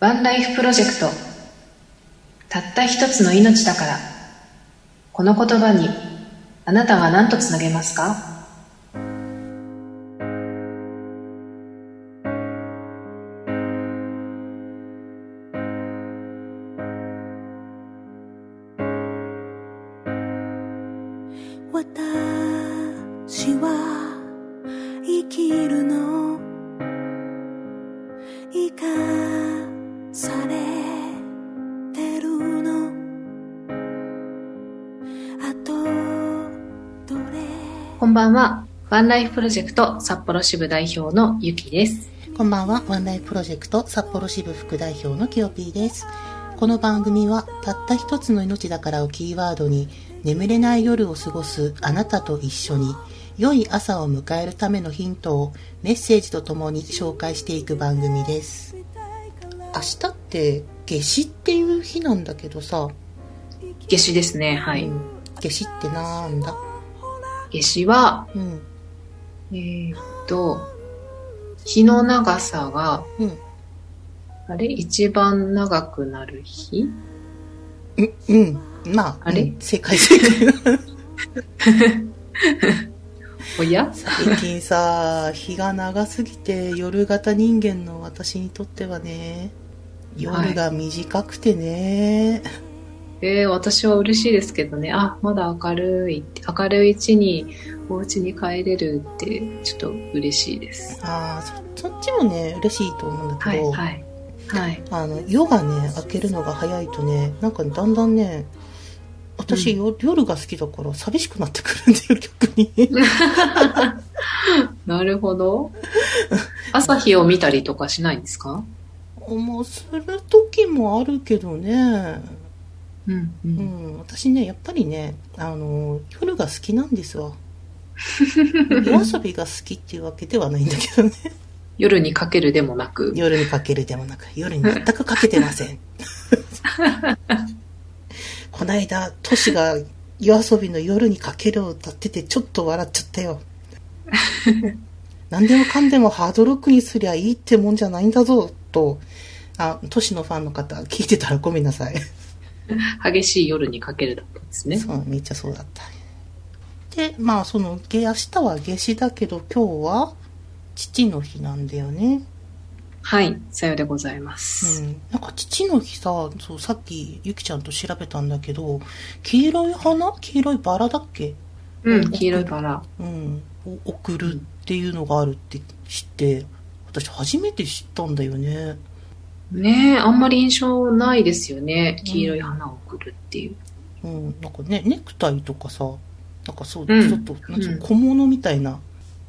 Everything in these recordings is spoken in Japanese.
ワンライフプロジェクト。たった一つの命だから。この言葉にあなたは何とつなげますか？私は生きるんばんは。ワンライフプロジェクト札幌支部代表のゆきです。こんばんは、ワンライフプロジェクト札幌支部副代表のキヨピーです。この番組は、たった一つの命だからをキーワードに、眠れない夜を過ごすあなたと一緒に、良い朝を迎えるためのヒントをメッセージとともに紹介していく番組です。明日って夏至っていう日なんだけどさ、夏至ですねはい、うん。夏至ってなんだ？夏至はうん、えー、っと日の長さがうん、あれ？一番長くなる日？うん、うん。まあ、あれうん。正解正解。おや最近さ、日が長すぎて夜型人間の私にとってはね、夜が短くてね、えー、私は嬉しいですけどね。あまだ明るい。明るいうちにお家に帰れるってちょっと嬉しいです。ああ、そそっちもね、嬉しいと思うんだけど、はいはい。はい。あの、夜がね、明けるのが早いとね、なんかだんだんね、私、よ夜が好きだから寂しくなってくるんだよ、逆に。なるほど。朝日を見たりとかしないんですか？まあ、する時もあるけどね、うんううんん、私ね、やっぱりね、あの、夜が好きなんですわ。夜遊びが好きっていうわけではないんだけどね。夜にかけるでもなく夜にかけるでもなく、夜に全くかけてません。こないだ、トシが夜遊びの夜にかけるを歌っててちょっと笑っちゃったよ。何でもかんでもハードロックにすりゃいいってもんじゃないんだぞ、と、あ、トシのファンの方聞いてたらごめんなさい。激しい夜にかけるだったんですねそう、めっちゃそうだった。で、まあ、その、げ明日は夏至だけど、今日は父の日なんだよね。はいさようでございます、うん。なんか父の日さ、そう、さっきゆきちゃんと調べたんだけど、黄色い花？黄色いバラだっけ？うん、黄色いバラうん。を送るっていうのがあるって知って、私初めて知ったんだよね。ねえあんまり印象ないですよね。黄色い花を送るっていう、うん。なんかね、ネクタイとかさ、なんかそう、うん。ちょっと、なんつうのうん。小物みたいな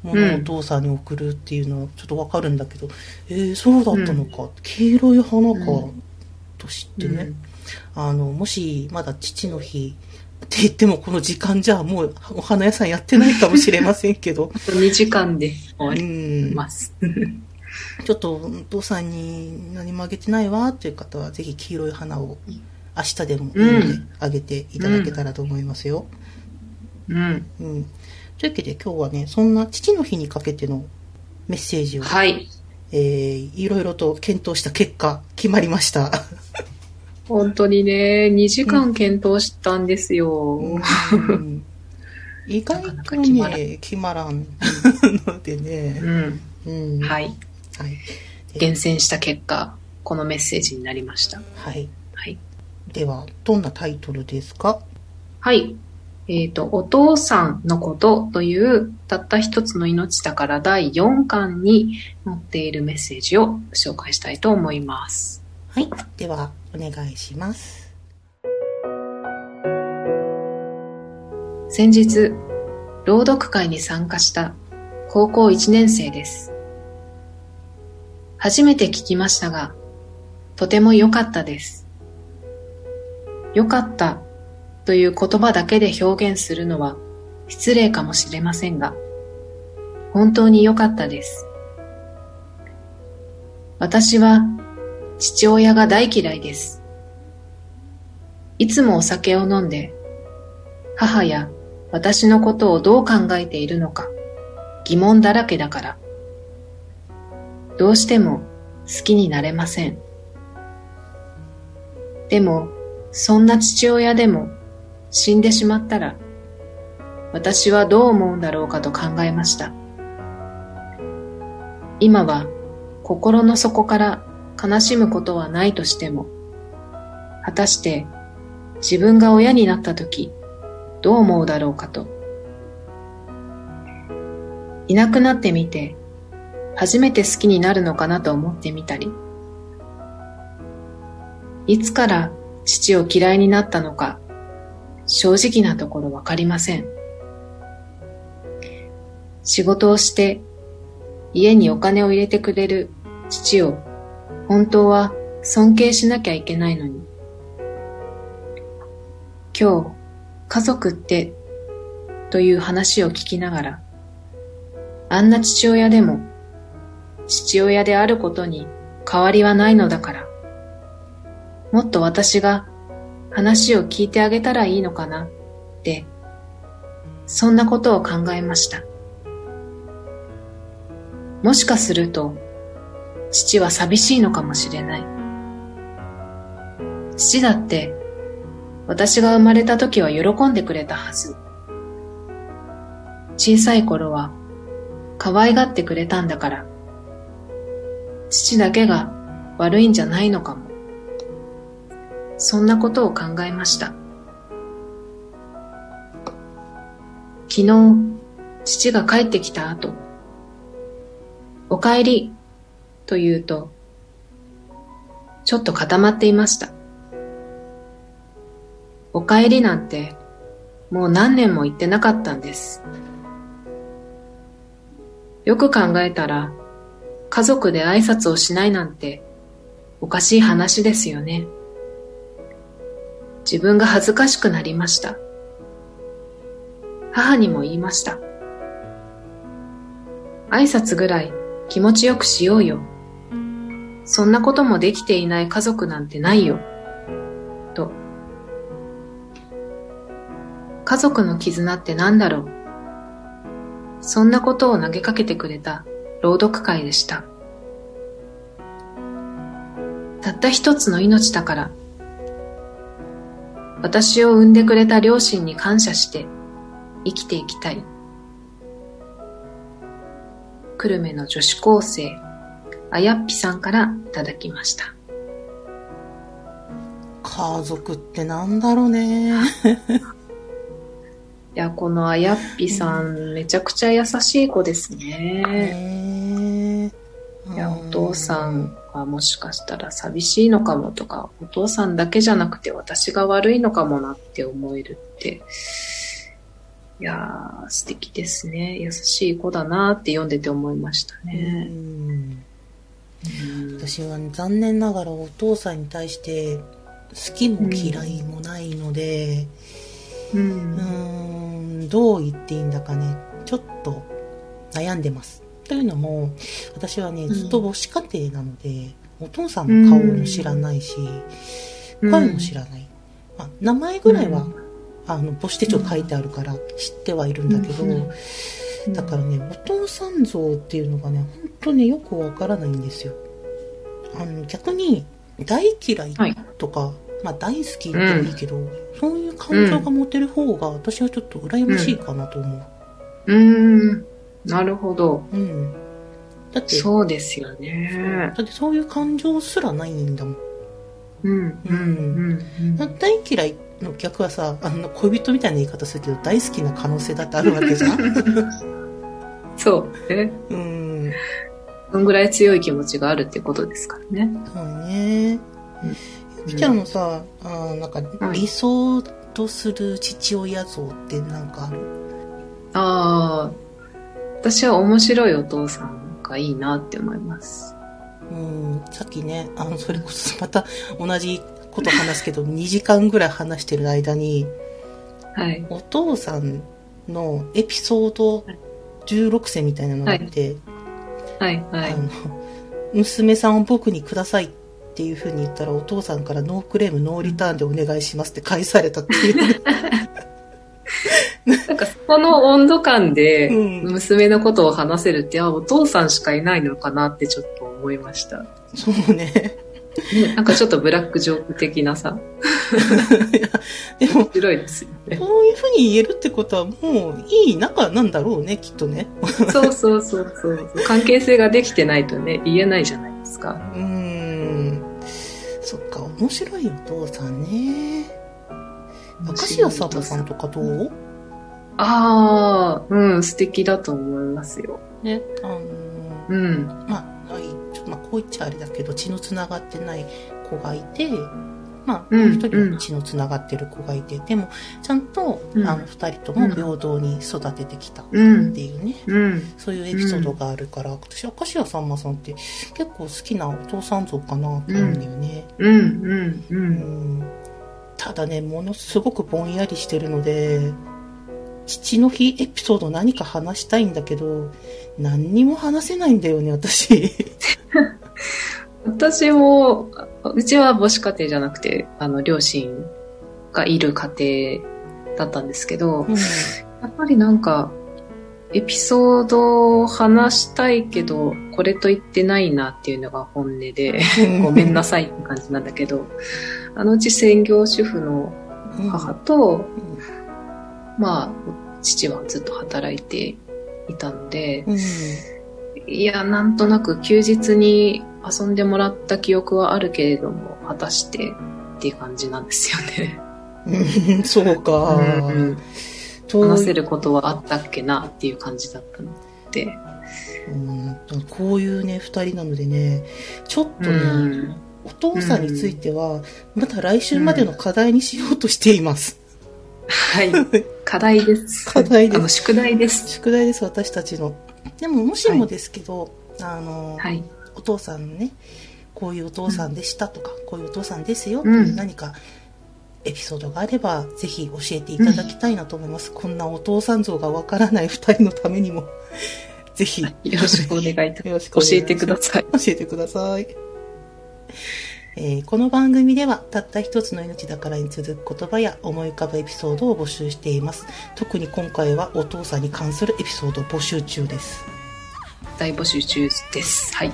ものをうん。お父さんに送るっていうのはちょっとわかるんだけど、えー、そうだったのか、黄色い花か、うん。と知ってね、あの、もしまだ父の日って言ってもこの時間じゃもうお花屋さんやってないかもしれませんけど、あと2時間で終わうりん、ます、ちょっとお父さんに何もあげてないわっていう方はぜひ黄色い花を明日でもあげていただけたらと思いますよ。うんうん。というわけで今日はね、そんな父の日にかけてのメッセージを、はいえー、いろいろと検討した結果、決まりました。本当にね2時間検討したんですよ、うん意外とね、決まらんのでね。うんうん。。はいいはい。厳選した結果このメッセージになりましたはい。はいでは、どんなタイトルですか？はい。えっ、と、お父さんのことという、たった一つの命だから第4巻に載っているメッセージを紹介したいと思います。はい。では、お願いします。先日、朗読会に参加した高校1年生です。初めて聞きましたが、とても良かったです。良かったという言葉だけで表現するのは失礼かもしれませんが、本当に良かったです。私は父親が大嫌いです。いつもお酒を飲んで、母や私のことをどう考えているのか疑問だらけだから、どうしても好きになれません。でも、そんな父親でも死んでしまったら、私はどう思うんだろうかと考えました。今は心の底から悲しむことはないとしても、果たして自分が親になった時、どう思うだろうかと。いなくなってみて、初めて好きになるのかなと思ってみたり、いつから父を嫌いになったのか、正直なところわかりません。仕事をして家にお金を入れてくれる父を本当は尊敬しなきゃいけないのに。今日、家族ってという話を聞きながら、あんな父親でも父親であることに変わりはないのだから、もっと私が話を聞いてあげたらいいのかなって、そんなことを考えました。もしかすると、父は寂しいのかもしれない。父だって、私が生まれた時は喜んでくれたはず。小さい頃は、可愛がってくれたんだから、父だけが悪いんじゃないのかも。そんなことを考えました。昨日、父が帰ってきた後、お帰りと言うと、ちょっと固まっていました。お帰りなんて、もう何年も言ってなかったんです。よく考えたら、家族で挨拶をしないなんて、おかしい話ですよね。自分が恥ずかしくなりました。母にも言いました。挨拶ぐらい気持ちよくしようよ。そんなこともできていない家族なんてないよ。と。家族の絆って何だろう。そんなことを投げかけてくれた朗読会でした。たった一つの命だから、私を産んでくれた両親に感謝して生きていきたい。久留米の女子高生、あやっぴさんからいただきました。家族ってなんだろうね。いや、このあやっぴさん、めちゃくちゃ優しい子ですね。ね父さんはもしかしたら寂しいのかもとか、お父さんだけじゃなくて私が悪いのかもなって思えるって、いやー、素敵ですね。優しい子だなって読んでて思いましたうね。んうん私は残念ながらお父さんに対して好きも嫌いもないので、ううーん、どう言っていいんだかね、ちょっと悩んでます。というのも、私はね、うん。ずっと母子家庭なので、お父さんの顔も知らないし、声も知らない。まあ、名前ぐらいは、あの、母子手帳書いてあるから知ってはいるんだけど、うん。だからね、お父さん像っていうのがね、本当によくわからないんですよ。あの、逆に、大嫌いはい。とか、まあ大好きでもいいけど、そういう感情が持てる方が、私はちょっと羨ましいかなと思う。うーん、なるほど。うん。だって、そうですよね。だってそういう感情すらないんだもん。うん、うん、うん。大嫌いの逆はさ、あの、恋人みたいな言い方するけど、大好きな可能性だってあるわけじゃん。そう。ね。うん。そんぐらい強い気持ちがあるってことですからね。そうね。ゆきちゃんのさ、あーなんかはい理想とする父親像ってなんかある？ああ、私は面白いお父さんがいいなって思います。うん、さっきね、あの、それこそまた同じこと話すけど、2時間ぐらい話してる間に、はい。お父さんのエピソード16選みたいなのがあって、はい、はいあ。の、娘さんを僕にくださいっていう風に言ったら、お父さんからノークレーム、ノーリターンでお願いしますって返されたっていう。この温度感でうん娘のことを話せるって、あ、お父さんしかいないのかなってちょっと思いました。そうね。ね、なんかちょっとブラックジョーク的なさ、でも、面白いですよね。こういうふうに言えるってことはもういい仲なんだろうね、きっとね。そうそうそうそう。関係性ができてないとね、言えないじゃないですか。うーん。そっか、面白いお父さんね。明石家さんまさんとかどう？ああ、うん、素敵だと思いますよ。ね、あのーうん。まあ、はいちょっとまあ、こう言っちゃあれだけど、血のつながってない子がいて、まあ、うんもう一人は血のつながってる子がいて、でも、ちゃんと、うんあの、二人とも平等に育ててきたっうんて。いうね、うん。そういうエピソードがあるから、私、明石家さんまさんって結構好きなお父さん像かなと思うんだよね。うん。うん。う。うんんただね、ものすごくぼんやりしてるので、父の日エピソード何か話したいんだけど、何にも話せないんだよね、私。私も、うちは母子家庭じゃなくて、あの、両親がいる家庭だったんですけど、やっぱりなんか、エピソードを話したいけど、これと言ってないなっていうのが本音で、ごめんなさいって感じなんだけど、あのうち専業主婦の母と、まあ、父はずっと働いていたので、うん。いや、なんとなく休日に遊んでもらった記憶はあるけれども、果たしてっていう感じなんですよね。うん、そうか。うんと話せることはあったっけなっていう感じだったので。うんこういうね、二人なのでね、ちょっとうね、ん。お父さんについては、また来週までの課題にしようとしています。はい。課題です。課題です宿題です。宿題です、私たちの。でも、もしもですけど、あの、はい。お父さんのね、こういうお父さんでしたとか、こういうお父さんですよう何かエピソードがあれば、ぜひ教えていただきたいなと思います。こんなお父さん像がわからない二人のためにも、ぜひ、よよろしくお願いいたします教えてください。教えてください。えーこの番組ではたった一つの命だからに続く言葉や思い浮かぶエピソードを募集しています。特に今回はお父さんに関するエピソードを募集中です。大募集中です。はい。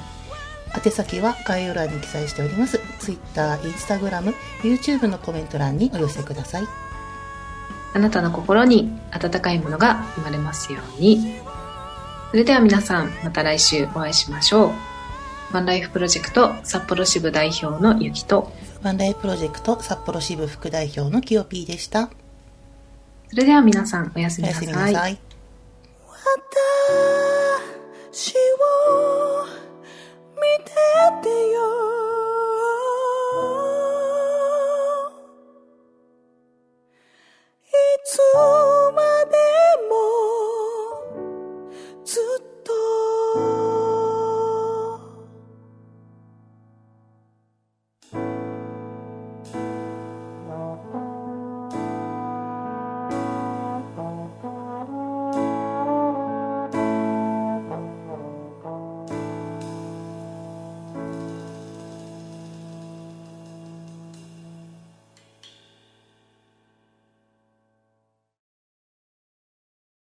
宛先は概要欄に記載しております。Twitter、Instagram、YouTube のコメント欄にお寄せください。あなたの心に温かいものが生まれますように。それでは皆さん、また来週お会いしましょう。ワンライフプロジェクト札幌支部代表のゆきと、ワンライフプロジェクト札幌支部副代表のキヨピーでした。それでは皆さんおやすみなさい。みなさい。私を見ててよ